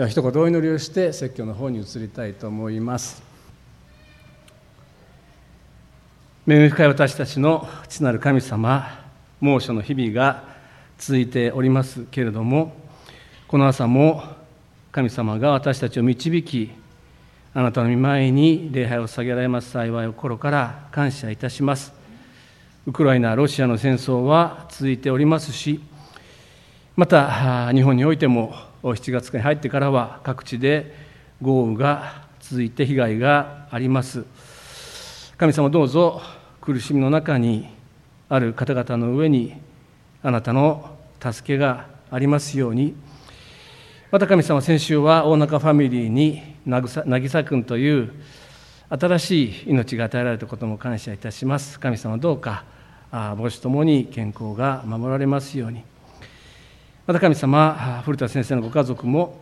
では一言お祈りをして説教の方に移りたいと思います。恵み深い私たちの父なる神様猛暑の日々が続いておりますけれどもこの朝も神様が私たちを導きあなたの御前に礼拝を下げられます幸いを心から感謝いたします。ウクライナ、ロシアの戦争は続いておりますしまた日本においても7月に入ってからは各地で豪雨が続いて被害があります。神様どうぞ苦しみの中にある方々の上にあなたの助けがありますように。また神様先週は大中ファミリーに渚君という新しい命が与えられたことも感謝いたします。神様どうか母子ともに健康が守られますように。また神様古田先生のご家族も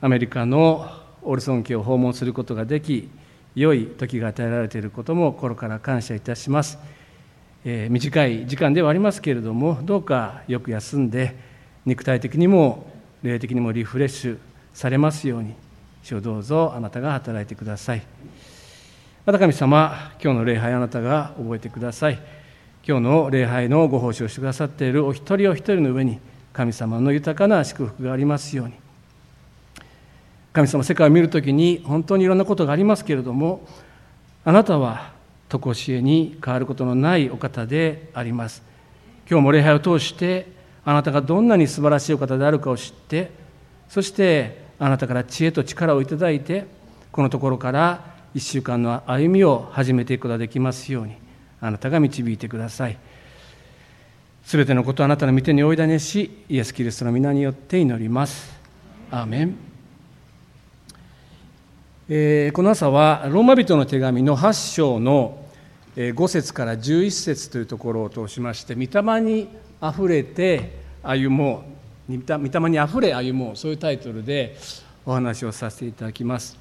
アメリカのオルソン家を訪問することができ良い時が与えられていることも心から感謝いたします、えー、短い時間ではありますけれどもどうかよく休んで肉体的にも霊的にもリフレッシュされますように主をどうぞあなたが働いてください。また神様今日の礼拝あなたが覚えてください。今日の礼拝のご奉仕をしてくださっているお一人お一人の上に神様の豊かな祝福がありますように神様世界を見るときに本当にいろんなことがありますけれどもあなたは常しえに変わることのないお方であります今日も礼拝を通してあなたがどんなに素晴らしいお方であるかを知ってそしてあなたから知恵と力をいただいてこのところから1週間の歩みを始めていくことができますようにあなたが導いてください。すべてのことをあなたの御手においだねし、イエス・キリストの皆によって祈ります。アーメン。えー、この朝は、ローマ人の手紙の8章の5節から11節というところを通しまして、御霊にあふれて歩もう、御霊にあふれ歩もう、そういうタイトルでお話をさせていただきます。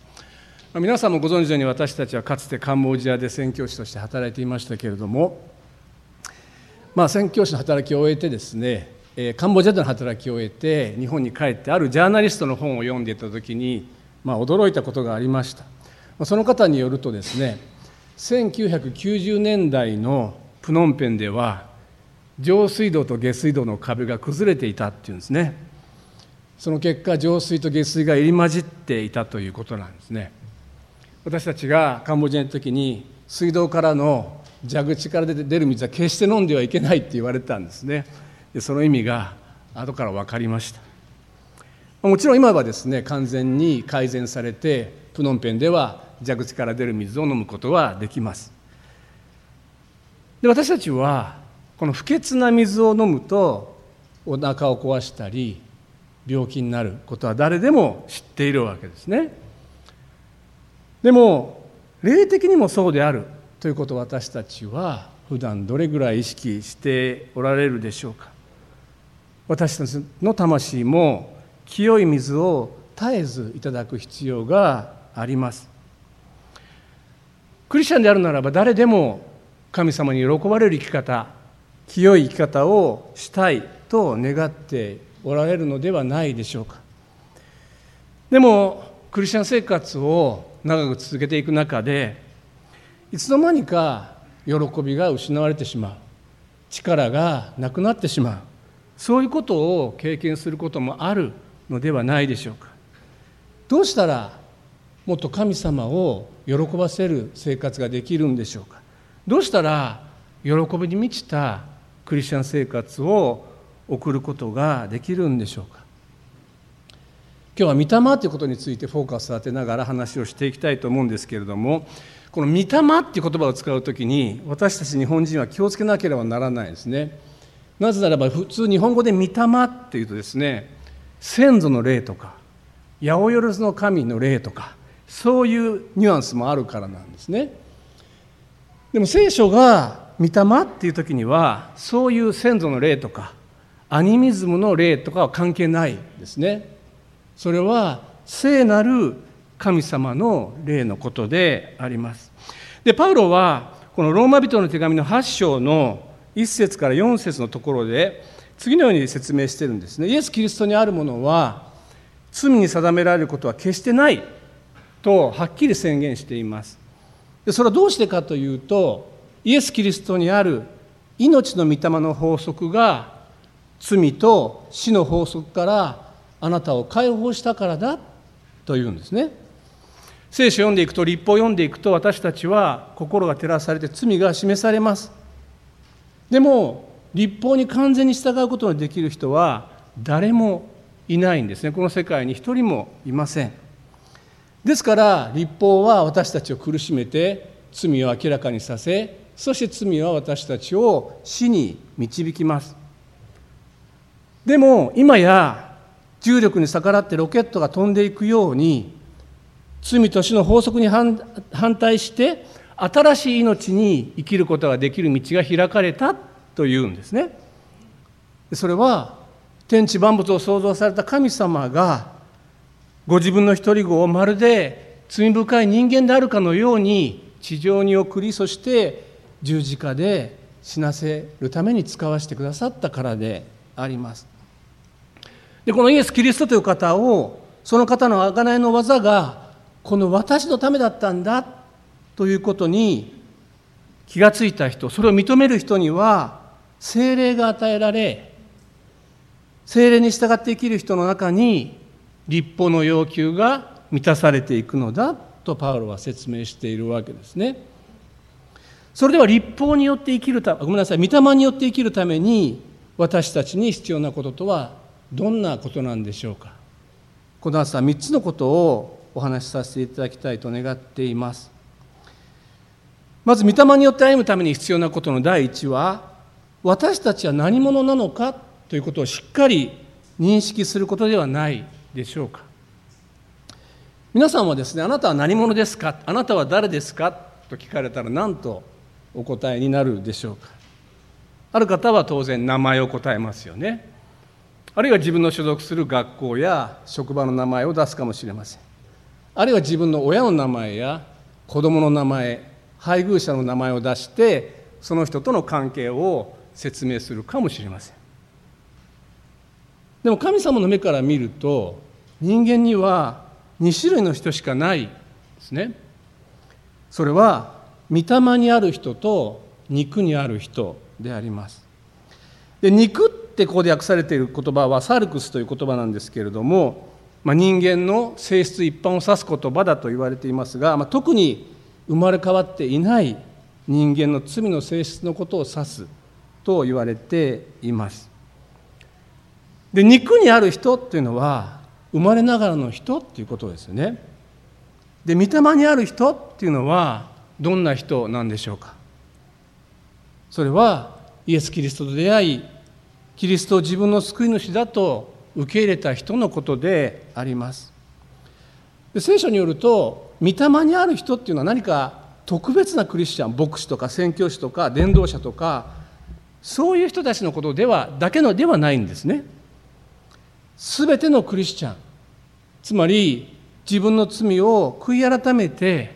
皆さんもご存知のように私たちはかつてカンボジアで宣教師として働いていましたけれどもまあ、宣教師の働きを終えてですねえカンボジアでの働きを終えて日本に帰ってあるジャーナリストの本を読んでいた時に、まあ、驚いたことがありました。その方によるとですね1990年代のプノンペンでは上水道と下水道の壁が崩れていたっていうんですね。その結果上水と下水が入り混じっていたということなんですね。私たちがカンボジアの時に水道からの蛇口から出て出る水は決して飲んではいけないって言われたんですね。でその意味が後から分かりました。もちろん今はですね完全に改善されてプノンペンでは蛇口から出る水を飲むことはできます。で私たちはこの不潔な水を飲むとお腹を壊したり病気になることは誰でも知っているわけですね。でも霊的にもそうである。ということを私たちは普段どれぐらい意識しておられるでしょうか。私たちの魂も清い水を絶えずいただく必要があります。クリスチャンであるならば誰でも神様に喜ばれる生き方清い生き方をしたいと願っておられるのではないでしょうか。でもクリスチャン生活を長く続けていく中でいつの間にか喜びが失われてしまう。力がなくなってしまう。そういうことを経験することもあるのではないでしょうか。どうしたらもっと神様を喜ばせる生活ができるんでしょうか。どうしたら喜びに満ちたクリスチャン生活を送ることができるんでしょうか。今日は御霊ということについてフォーカスを当てながら話をしていきたいと思うんですけれどもこの「御霊」っていう言葉を使う時に私たち日本人は気をつけなければならないですね。なぜならば普通日本語で「御霊」っていうとですね先祖の霊とか八百万の神の霊とかそういうニュアンスもあるからなんですね。でも聖書が「御霊」っていう時にはそういう先祖の霊とかアニミズムの霊とかは関係ないですね。それは聖なる神様の霊のことであります。でパウロはこのローマ人の手紙の8章の1節から4節のところで次のように説明してるんですね。イエス・キリストにあるものは罪に定められることは決してないとはっきり宣言していますでそれはどうしてかというとイエス・キリストにある命の御霊の法則が罪と死の法則からあなたを解放したからだというんですね聖書を読んでいくと立法を読んでいくと私たちは心が照らされて罪が示されます。でも立法に完全に従うことのできる人は誰もいないんですね。この世界に一人もいません。ですから立法は私たちを苦しめて罪を明らかにさせそして罪は私たちを死に導きます。でも今や重力に逆らってロケットが飛んでいくように罪と死の法則に反対して新しい命に生きることができる道が開かれたというんですね。それは天地万物を創造された神様がご自分の一人子をまるで罪深い人間であるかのように地上に送りそして十字架で死なせるために使わせてくださったからであります。でこのイエス・キリストという方をその方の贖いの技がこの私のためだったんだということに気がついた人それを認める人には精霊が与えられ精霊に従って生きる人の中に立法の要求が満たされていくのだとパウロは説明しているわけですね。それでは立法によって生きるたごめんなさい御霊によって生きるために私たちに必要なこととはどんなことなんでしょうかこの朝3つのことをお話しさせていただきたいと願っています。まず御霊によって歩むために必要なことの第一は私たちは何者なのかということをしっかり認識することではないでしょうか。皆さんはですねあなたは何者ですか？あなたは誰ですか？と聞かれたら何とお答えになるでしょうか。ある方は当然名前を答えますよね。あるいは自分の所属する学校や職場の名前を出すかもしれません。あるいは自分の親の名前や子供の名前配偶者の名前を出してその人との関係を説明するかもしれません。でも神様の目から見ると人間には2種類の人しかないですね。それは御霊にある人と肉にある人であります。で肉ってここで訳されている言葉はサルクスという言葉なんですけれども、まあ、人間の性質一般を指す言葉だと言われていますが、まあ、特に生まれ変わっていない人間の罪の性質のことを指すと言われています。で肉にある人っていうのは生まれながらの人っていうことですよね。で御霊にある人っていうのはどんな人なんでしょうか。それはイエス・キリストと出会いキリストを自分の救い主だと受け入れた人のことであります。で聖書によると御霊にある人っていうのは何か特別なクリスチャン牧師とか宣教師とか伝道者とかそういう人たちのことではだけのではないんですね。全てのクリスチャン。つまり自分の罪を悔い改めて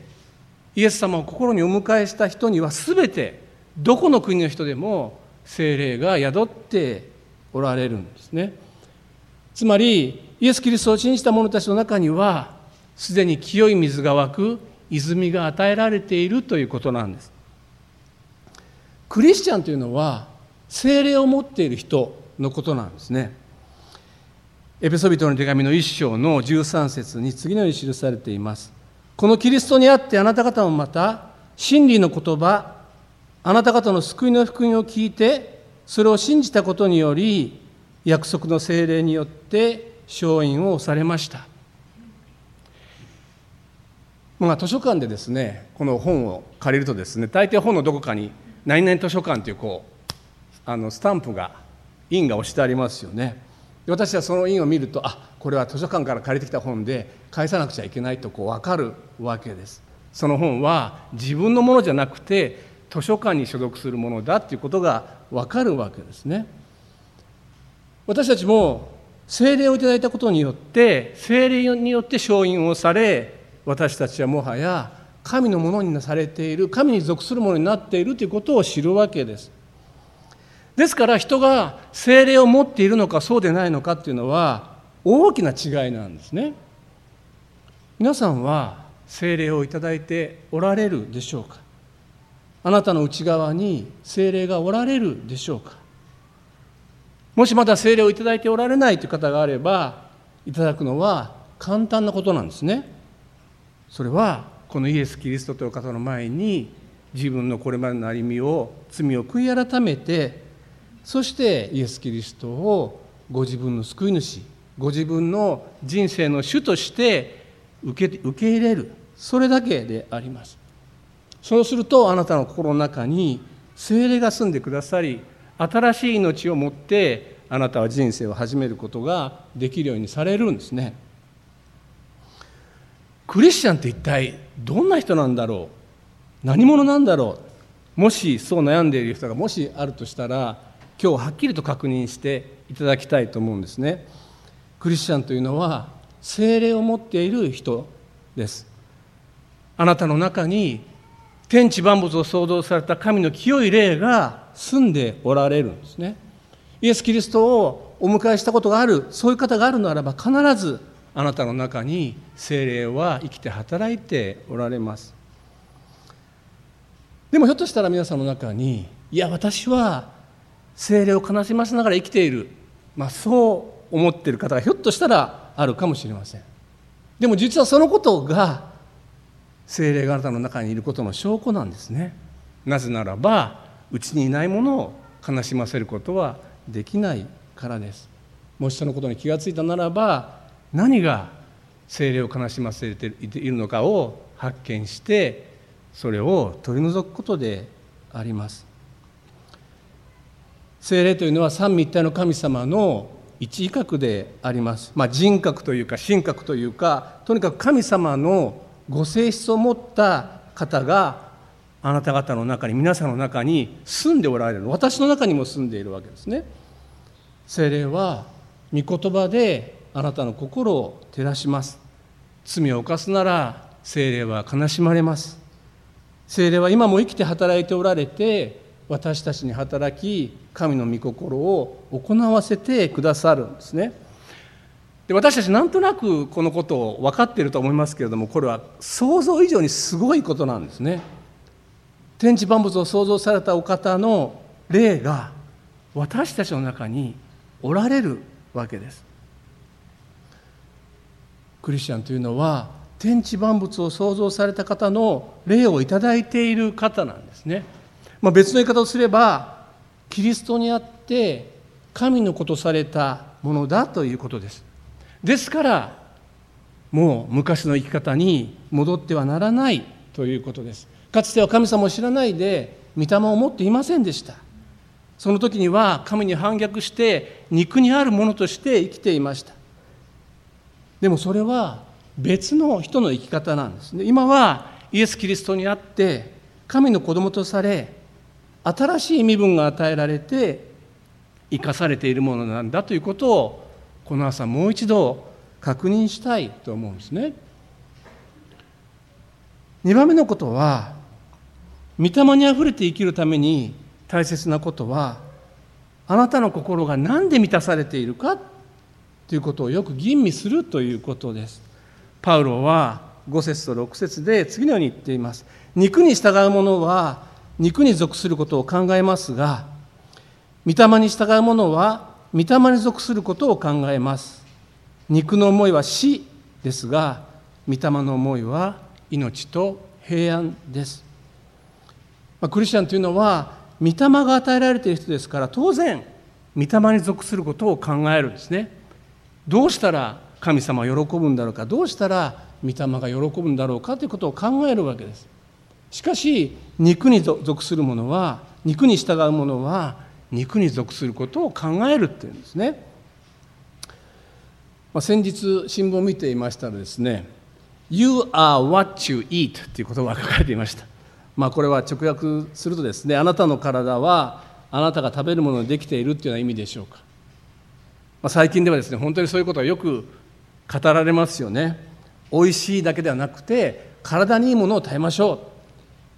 イエス様を心にお迎えした人には全てどこの国の人でも精霊が宿っておられるんですね。つまりイエス・キリストを信じた者たちの中にはすでに清い水が湧く泉が与えられているということなんです。クリスチャンというのは精霊を持っている人のことなんですね。エペソビトの手紙の一章の13節に次のように記されています。このキリストにあってあなた方もまた真理の言葉あなた方の救いの福音を聞いてそれを信じたことにより約束の精霊によって勝因をされました。まあ、図書館でですねこの本を借りるとですね大抵本のどこかに「何々図書館」というこうあのスタンプが印が押してありますよね。私はその印を見るとあこれは図書館から借りてきた本で返さなくちゃいけないとこう分かるわけです。その本は自分のものじゃなくて図書館に所属するものだということが分かるわけですね。私たちも聖霊をいただいたことによって聖霊によって承認をされ私たちはもはや神のものになされている神に属するものになっているということを知るわけです。ですから人が聖霊を持っているのかそうでないのかっていうのは大きな違いなんですね。皆さんは精霊をいただいておられるでしょうか？あなたの内側に精霊がおられるでしょうか？もしまだ精霊をいいておられないという方があればいただくのは簡単なことなんですね。それはこのイエス・キリストという方の前に自分のこれまでの歩みを罪を悔い改めてそしてイエス・キリストをご自分の救い主ご自分の人生の主として受け受け入れる。それだけであります。そうするとあなたの心の中に精霊が住んでくださり新しい命を持ってあなたは人生を始めることができるようにされるんですね。クリスチャンって一体どんな人なんだろう？何者なんだろう？もしそう悩んでいる人がもしあるとしたら今日はっきりと確認していただきたいと思うんですね。クリスチャンというのは精霊を持っている人です。あなたの中に天地万物を創造された神の清い霊が住んでおられるんですね。イエス・キリストをお迎えしたことがあるそういう方があるならば必ずあなたの中に精霊は生きて働いておられます。でもひょっとしたら皆さんの中にいや私は精霊を悲しませながら生きている、まあ、そう思っている方がひょっとしたらあるかもしれません。でも実はそのことが精霊があなたの中にいることの証拠なんですね。なぜならばうちにいないものを悲しませることはできないからです。もしそのことに気がついたならば何が精霊を悲しませているのかを発見してそれを取り除くことであります。精霊というのは三位一体の神様の一位格であります、まあ、人格というか神格というかとにかく神様のご性質を持った方があなた方の中に皆さんの中に住んでおられる私の中にも住んでいるわけですね。精霊は御言葉であなたの心を照らします。罪を犯すなら精霊は悲しまれます。精霊は今も生きて働いておられて私たちに働き神の御心を行わせてくださるんですね。で私たちなんとなくこのことを分かっていると思いますけれどもこれは想像以上にすごいことなんですね。天地万物を創造されたお方の霊が私たちの中におられるわけです。クリスチャンというのは天地万物を創造された方の霊をいただいている方なんですね、まあ、別の言い方をすればキリストにあって神のことされたものだということです。ですからもう昔の生き方に戻ってはならないということです。かつては神様を知らないで御霊を持っていませんでした。その時には神に反逆して肉にあるものとして生きていました。でもそれは別の人の生き方なんですね。今はイエス・キリストにあって神の子供とされ新しい身分が与えられて生かされているものなんだということをこの朝もう一度確認したいと思うんですね。2番目のことは御霊にあふれて生きるために大切なことはあなたの心が何で満たされているかということをよく吟味するということです。パウロは5節と6節で次のように言っています。肉に従う者は肉に属することを考えますが御霊に従う者は御霊に属することを考えます。肉の思いは死ですが御霊の思いは命と平安です。まあ、クリスチャンというのは御霊が与えられている人ですから当然御霊に属することを考えるんですね。どうしたら神様は喜ぶんだろうかどうしたら御霊が喜ぶんだろうかということを考えるわけです。しかし肉に属する者は肉に従う者は肉に属することを考えるっていうんですね、まあ、先日新聞を見ていましたらですね「You are what you eat」という言葉が書かれていました。まあ、これは直訳するとですねあなたの体はあなたが食べるものにできているというような意味でしょうか、まあ、最近ではですね本当にそういうことはよく語られますよね。美味しいだけではなくて体にいいものを食べましょ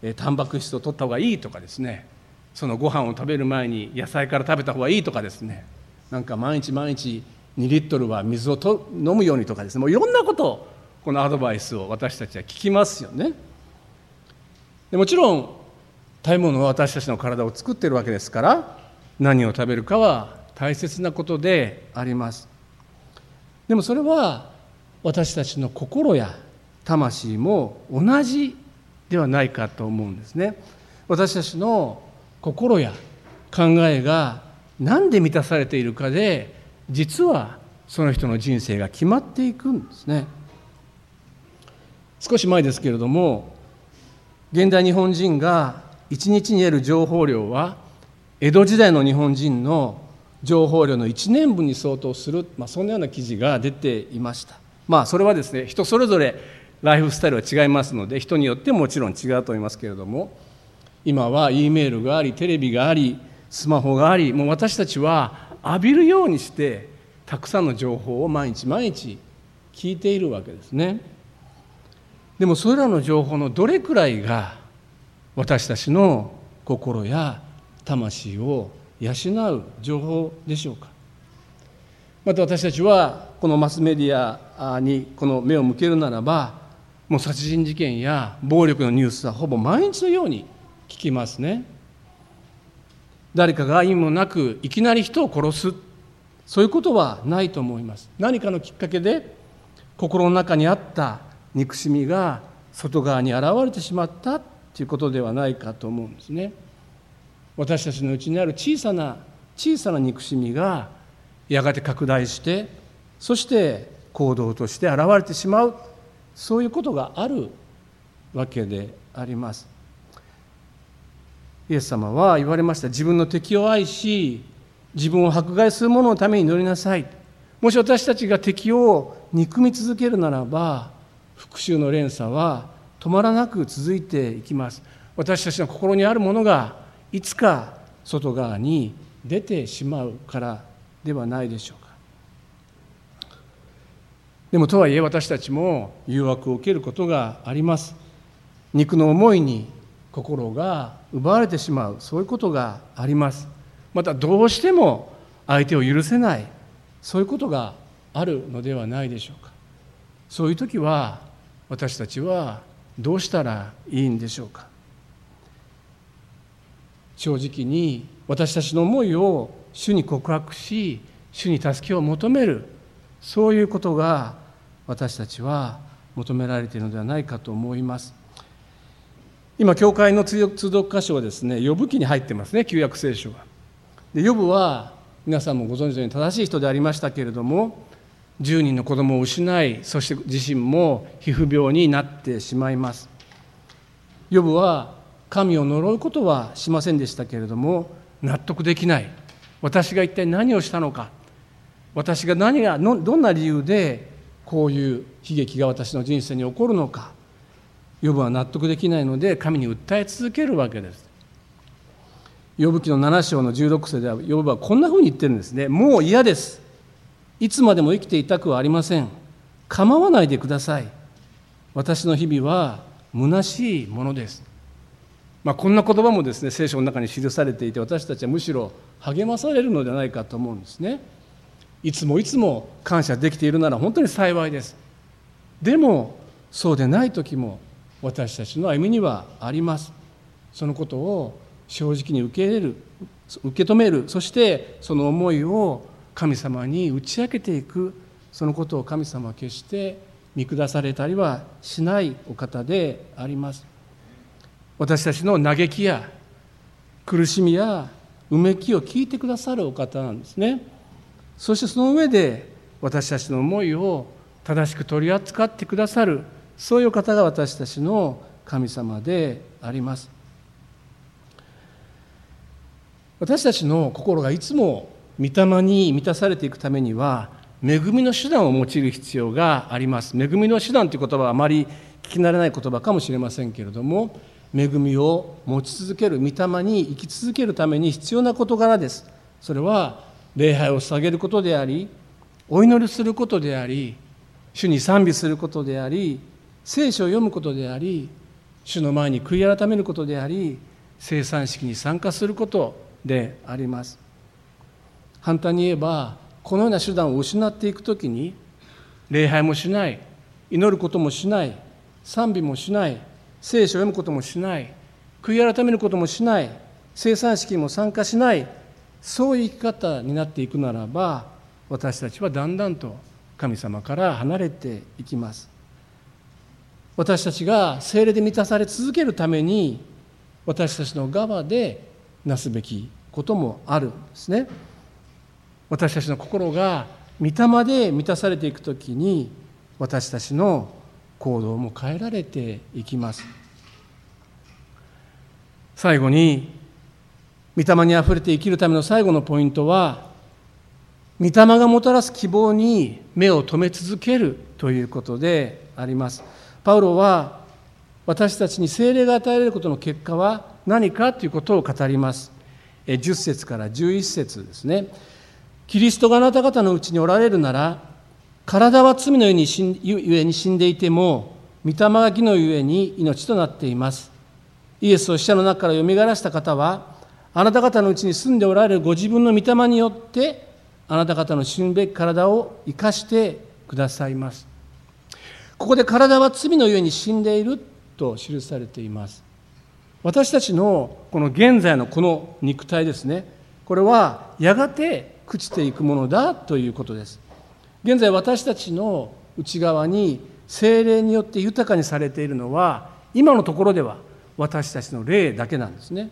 う。えタンパク質を取った方がいいとかですね。そのご飯を食べる前に野菜から食べた方がいいとかですね。なんか毎日毎日2リットルは水をと飲むようにとかですね。もういろんなことをこのアドバイスを私たちは聞きますよね。でもちろん食べ物は私たちの体を作っているわけですから何を食べるかは大切なことであります。でもそれは私たちの心や魂も同じではないかと思うんですね。私たちの心や考えが何で満たされているかで実はその人の人生が決まっていくんですね。少し前ですけれども現代日本人が一日に得る情報量は江戸時代の日本人の情報量の1年分に相当する、まあ、そんなような記事が出ていました。まあそれはですね人それぞれライフスタイルは違いますので人によってもちろん違うと思いますけれども今は E メールがありテレビがありスマホがありもう私たちは浴びるようにしてたくさんの情報を毎日毎日聞いているわけですね。でもそれらの情報のどれくらいが私たちの心や魂を養う情報でしょうか？また私たちはこのマスメディアにこの目を向けるならばもう殺人事件や暴力のニュースはほぼ毎日のように聞きますね。誰かが意味もなくいきなり人を殺す。そういうことはないと思います。何かのきっかけで心の中にあった憎しみが外側に現れてしまったということではないかと思うんですね。私たちのうちにある小さな小さな憎しみがやがて拡大してそして行動として現れてしまう。そういうことがあるわけであります。イエス様は言われました。自分の敵を愛し自分を迫害する者のために祈りなさい。もし私たちが敵を憎み続けるならば復讐の連鎖は止まらなく続いていきます。私たちの心にあるものがいつか外側に出てしまうからではないでしょうか。でもとはいえ私たちも誘惑を受けることがあります。肉の思いに心が奪われてしまう。そういうことがあります。またどうしても相手を許せない。そういうことがあるのではないでしょうか。そういう時は私たちはどうしたらいいんでしょうか？正直に私たちの思いを主に告白し主に助けを求めるそういうことが私たちは求められているのではないかと思います。今教会の通読箇所はですね呼ぶ記に入ってますね旧約聖書はで呼ぶは皆さんもご存知のように正しい人でありましたけれども10人の子供を失いそして自身も皮膚病になってしまいます。呼ぶは神を呪うことはしませんでしたけれども納得できない。私が一体何をしたのか。私が何がどんな理由でこういう悲劇が私の人生に起こるのか。ヨブは納得できないので神に訴え続けるわけです。ヨブ記の7章の16節ではヨブはこんなふうに言ってるんですね。もう嫌です。いつまでも生きていたくはありません。構わないでください。私の日々は虚しいものです。まあ、こんな言葉もですね聖書の中に記されていて私たちはむしろ励まされるのではないかと思うんですね。いつもいつも感謝できているなら本当に幸いです。でもそうでない時も私たちの歩みにはあります。そのことを正直に受け入れる受け止める。そしてその思いを神様に打ち明けていくそのことを神様は決して見下されたりはしないお方であります。私たちの嘆きや苦しみやうめきを聞いてくださるお方なんですね。そしてその上で私たちの思いを正しく取り扱ってくださるそういう方が私たちの神様であります。私たちの心がいつも御霊に満たされていくためには恵みの手段を用いる必要があります。恵みの手段という言葉はあまり聞き慣れない言葉かもしれませんけれども恵みを持ち続ける御霊に生き続けるために必要な事柄です。それは礼拝を捧げることでありお祈りすることであり主に賛美することであり聖書を読むことであり主の前に悔い改めることであり生産式に参加することであります。簡単に言えばこのような手段を失っていくときに礼拝もしない祈ることもしない賛美もしない聖書を読むこともしない悔い改めることもしない生産式にも参加しないそういう生き方になっていくならば私たちはだんだんと神様から離れていきます。私たちが精霊で満たされ続けるために私たちの側でなすべきこともあるんですね。私たちの心が御霊で満たされていくときに私たちの行動も変えられていきます。最後に御霊にあふれて生きるための最後のポイントは御霊がもたらす希望に目を留め続けるということであります。パウロは私たちに精霊が与えられることの結果は何かということを語ります。10節から11節ですね。キリストがあなた方のうちにおられるなら体は罪のゆえに死んでいても御霊が義のゆえに命となっています。イエスを死者の中からよみがらした方はあなた方のうちに住んでおられるご自分の御霊によってあなた方の死ぬべき体を生かしてくださいます。ここで体は罪のゆえに死んでいると記されています。私たちのこの現在のこの肉体ですね。これはやがて朽ちていくものだということです。現在私たちの内側に精霊によって豊かにされているのは今のところでは私たちの霊だけなんですね。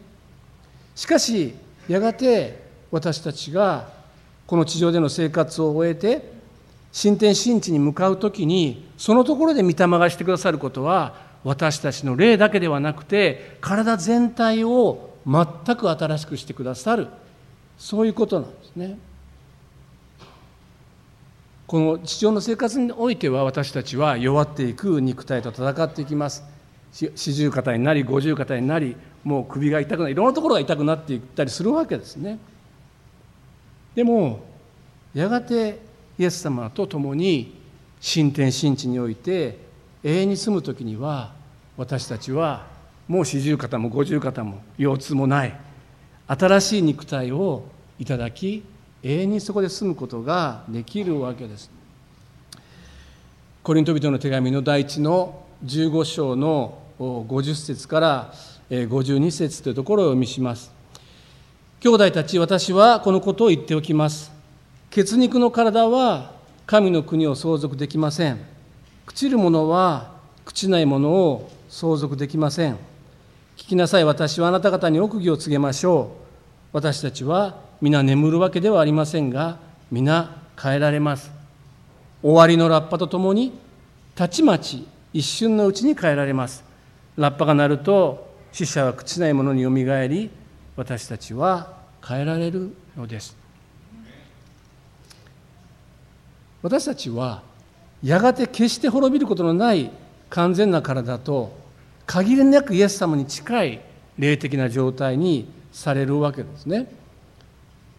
しかしやがて私たちがこの地上での生活を終えて新天新地に向かう時にそのところで御霊がしてくださることは私たちの霊だけではなくて体全体を全く新しくしてくださる。そういうことなんですね。この地上の生活においては私たちは弱っていく肉体と戦っていきます。四十肩になり五十肩になりもう首が痛くなりいろんなところが痛くなっていったりするわけですね。でもやがてイエス様と共に新天新地において永遠に住む時には私たちはもう四十肩も五十肩も腰痛もない新しい肉体をいただき永遠にそこで住むことができるわけです。コリント人の手紙の第一の15章の50節から52節というところを読みします。兄弟たち、私はこのことを言っておきます。血肉の体は神の国を相続できません。朽ちるものは朽ちないものを相続できません。聞きなさい、私はあなた方に奥義を告げましょう。私たちは皆眠るわけではありませんが、皆変えられます。終わりのラッパとともに、たちまち一瞬のうちに変えられます。ラッパが鳴ると、死者は朽ちないものによみがえり、私たちは変えられるのです。私たちはやがて決して滅びることのない完全な体と限りなくイエス様に近い霊的な状態にされるわけですね。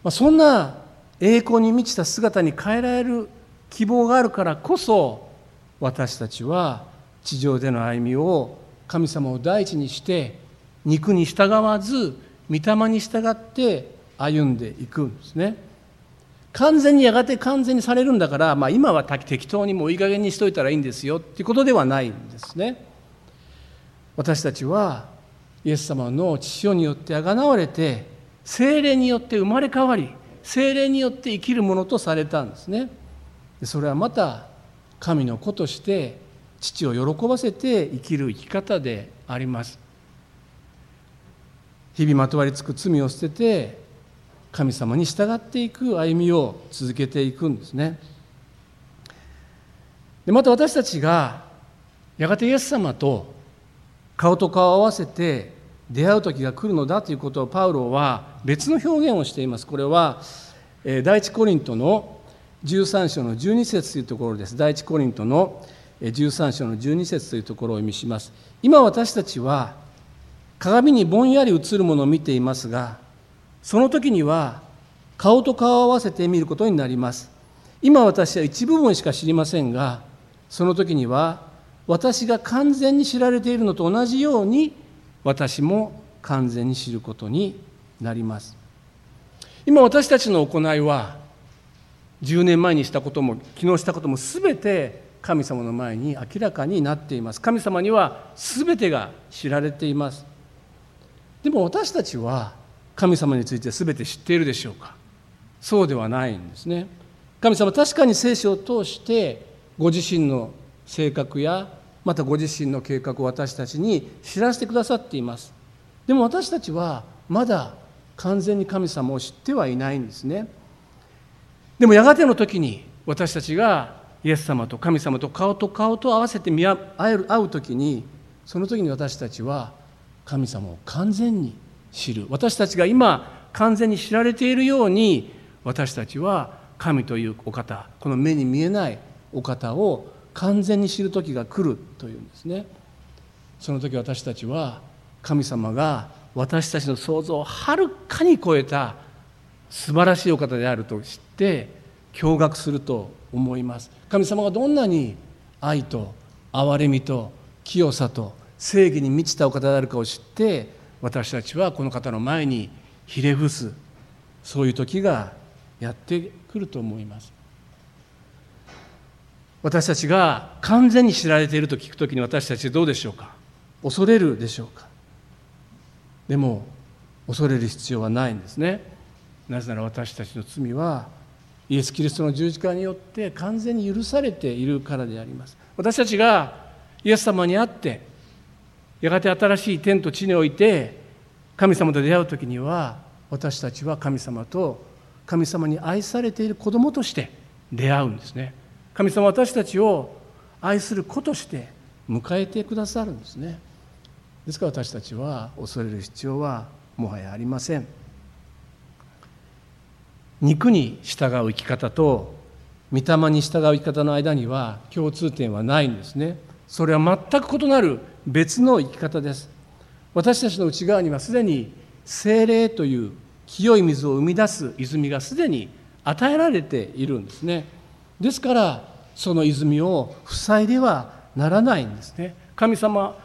まあ、そんな栄光に満ちた姿に変えられる希望があるからこそ私たちは地上での歩みを神様を第一にして肉に従わず御霊に従って歩んでいくんですね。完全にやがて完全にされるんだから、まあ、今は適当にもういい加減にしといたらいいんですよっていうことではないんですね。私たちはイエス様の父親によってあがなわれて精霊によって生まれ変わり精霊によって生きるものとされたんですね。それはまた神の子として父を喜ばせて生きる生き方であります。日々まとわりつく罪を捨てて神様に従っていく歩みを続けていくんですね。でまた私たちがやがてイエス様と顔と顔を合わせて出会う時が来るのだということをパウロは別の表現をしています。これは第一コリントの13章の12節というところです。第一コリントの13章の12節というところを意味します。今私たちは鏡にぼんやり映るものを見ていますがその時には顔と顔を合わせて見ることになります今私は一部分しか知りませんがその時には私が完全に知られているのと同じように私も完全に知ることになります。今私たちの行いは10年前にしたことも昨日したことも全て神様の前に明らかになっています。神様には全てが知られています。でも私たちは神様について全て知っているでしょうか？そうではないんですね。神様確かに聖書を通してご自身の性格やまたご自身の計画を私たちに知らせてくださっています。でも私たちはまだ完全に神様を知ってはいないんですね。でもやがての時に私たちがイエス様と神様と顔と顔と合わせて見会う時にその時に私たちは神様を完全に知る。私たちが今完全に知られているように私たちは神というお方この目に見えないお方を完全に知る時が来るというんですね。その時私たちは神様が私たちの想像をはるかに超えた素晴らしいお方であると知って驚愕すると思います。神様がどんなに愛と憐れみと清さと正義に満ちたお方であるかを知って私たちはこの方の前にひれ伏すそういう時がやってくると思います。私たちが完全に知られていると聞くときに私たちどうでしょうか？恐れるでしょうか？でも恐れる必要はないんですね。なぜなら私たちの罪はイエス・キリストの十字架によって完全に許されているからであります。私たちがイエス様に会ってやがて新しい天と地において神様と出会う時には私たちは神様と神様に愛されている子供として出会うんですね。神様私たちを愛する子として迎えてくださるんですね。ですから私たちは恐れる必要はもはやありません。肉に従う生き方と御霊に従う生き方の間には共通点はないんですね。それは全く異なる別の生き方です。私たちの内側にはすでに精霊という清い水を生み出す泉がすでに与えられているんですね。ですからその泉を塞いではならないんですね。神様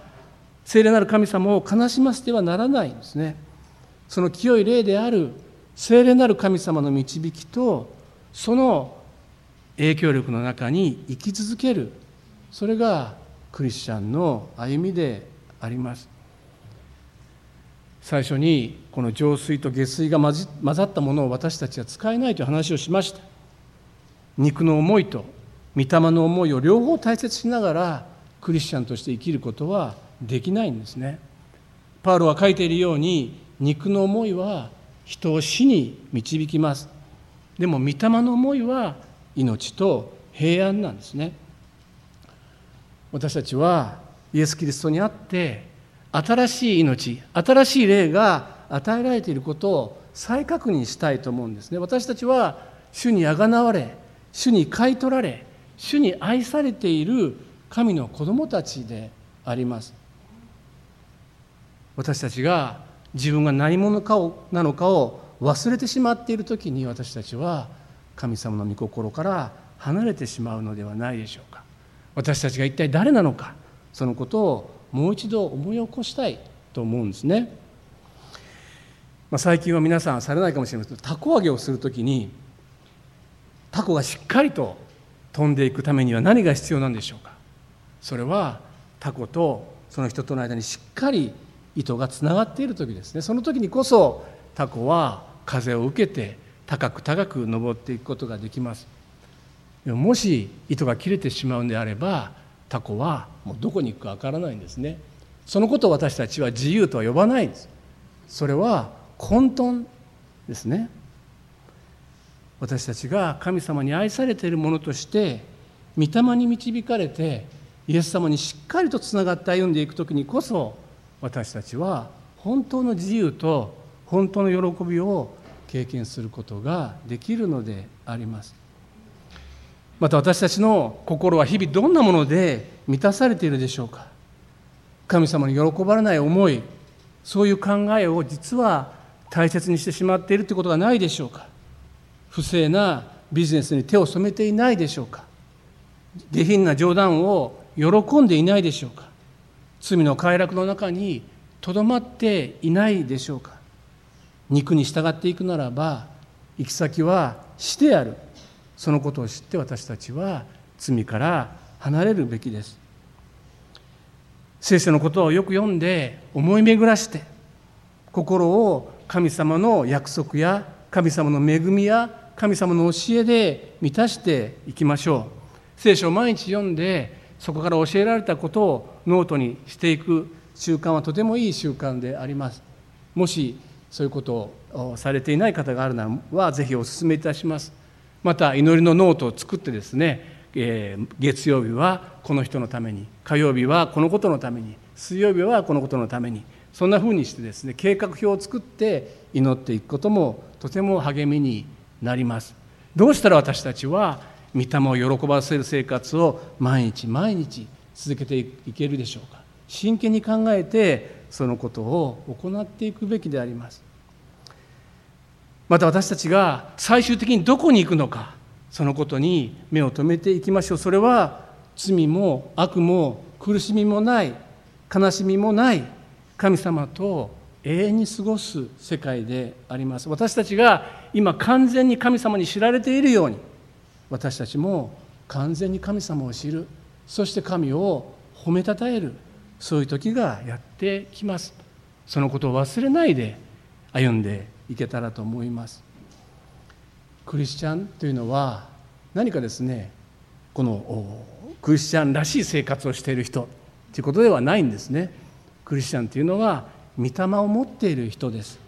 聖霊なる神様を悲しませてはならないんですね。その清い霊である聖霊なる神様の導きとその影響力の中に生き続ける。それがクリスチャンの歩みであります。最初にこの浄水と下水が混ざったものを私たちは使えないという話をしました。肉の思いと御霊の思いを両方大切しながらクリスチャンとして生きることはできないんですね。パウロは書いているように肉の思いは人を死に導きます。でも御霊の思いは命と平安なんですね。私たちはイエス・キリストにあって新しい命新しい霊が与えられていることを再確認したいと思うんですね。私たちは主にあがなわれ主に買い取られ主に愛されている神の子供たちであります。私たちが自分が何者かをなのかを忘れてしまっている時に私たちは神様の御心から離れてしまうのではないでしょうか。私たちが一体誰なのかそのことをもう一度思い起こしたいと思うんですね、まあ、最近は皆さんされないかもしれませんけどたこ揚げをする時にタコがしっかりと飛んでいくためには何が必要なんでしょうか？それはタコとその人との間にしっかり糸がつながっている時ですね。その時にこそタコは風を受けて高く高く登っていくことができます。もし糸が切れてしまうんであればタコはもうどこに行くかわからないんですね。そのことを私たちは自由とは呼ばないんです。それは混沌ですね。私たちが神様に愛されているものとして御霊に導かれてイエス様にしっかりとつながって歩んでいく時にこそ私たちは本当の自由と本当の喜びを経験することができるのであります。また私たちの心は日々どんなもので満たされているでしょうか。神様に喜ばれない思いそういう考えを実は大切にしてしまっているということがないでしょうか。不正なビジネスに手を染めていないでしょうか。下品な冗談を喜んでいないでしょうか。罪の快楽の中にとどまっていないでしょうか。肉に従っていくならば行き先は死である。そのことを知って私たちは罪から離れるべきです。聖書のことをよく読んで思い巡らして心を神様の約束や神様の恵みや神様の教えで満たしていきましょう。聖書を毎日読んでそこから教えられたことをノートにしていく習慣はとてもいい習慣であります。もしそういうことをされていない方があるならはぜひお勧めいたします。また祈りのノートを作ってですねえー、月曜日はこの人のために火曜日はこのことのために水曜日はこのことのためにそんなふうにしてですね計画表を作って祈っていくこともとても励みになります。どうしたら私たちは御霊を喜ばせる生活を毎日毎日続けていけるでしょうか。真剣に考えてそのことを行っていくべきであります。また私たちが最終的にどこに行くのかそのことに目を留めていきましょう。それは罪も悪も苦しみもない悲しみもない神様と永遠に過ごす世界であります。私たちが今完全に神様に知られているように私たちも完全に神様を知る。そして神を褒めたたえる。そういう時がやってきます。そのことを忘れないで歩んでいけたらと思います。クリスチャンというのは何かですねこのクリスチャンらしい生活をしている人。ということではないんですね。クリスチャンというのは御霊を持っている人です。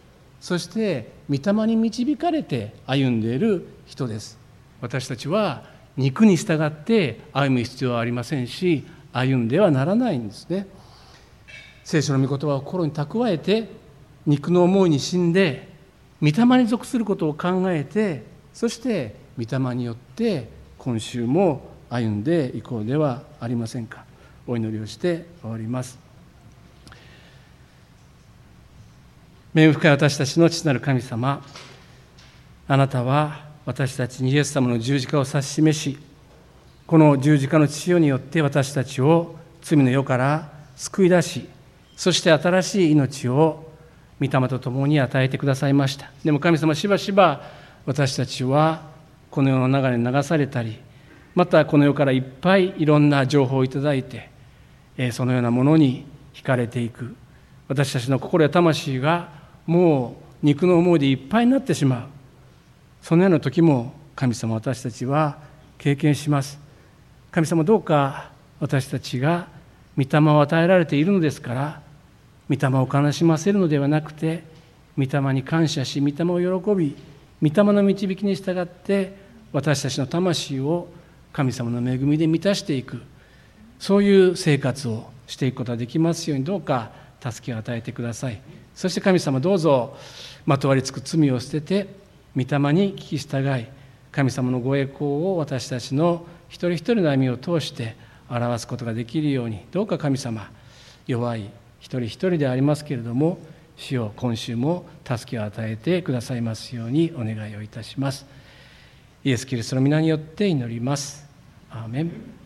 そして御霊に導かれて歩んでいる人です。私たちは肉に従って歩む必要はありませんし歩んではならないんですね。聖書の御言葉を心に蓄えて肉の思いに死んで御霊に属することを考えてそして御霊によって今週も歩んでいこうではありませんか。お祈りをして終わります。恵深い私たちの父なる神様。あなたは私たちにイエス様の十字架を指し示しこの十字架の父よによって私たちを罪の世から救い出しそして新しい命を御霊と共に与えてくださいました。でも神様しばしば私たちはこの世の流れに流されたりまたこの世からいっぱいいろんな情報をいただいてそのようなものに惹かれていく。私たちの心や魂がもう肉の思いでいっぱいになってしまう。そのような時も神様私たちは経験します。神様どうか私たちが御霊を与えられているのですから御霊を悲しませるのではなくて御霊に感謝し御霊を喜び御霊の導きに従って私たちの魂を神様の恵みで満たしていく。そういう生活をしていくことができますようにどうか助けを与えてください。そして神様どうぞまとわりつく罪を捨てて御霊に聞き従い神様のご栄光を私たちの一人一人の歩みを通して表すことができるようにどうか神様弱い一人一人でありますけれども主を今週も助けを与えてくださいますようにお願いをいたします。イエス・キリストの皆によって祈ります。アーメン。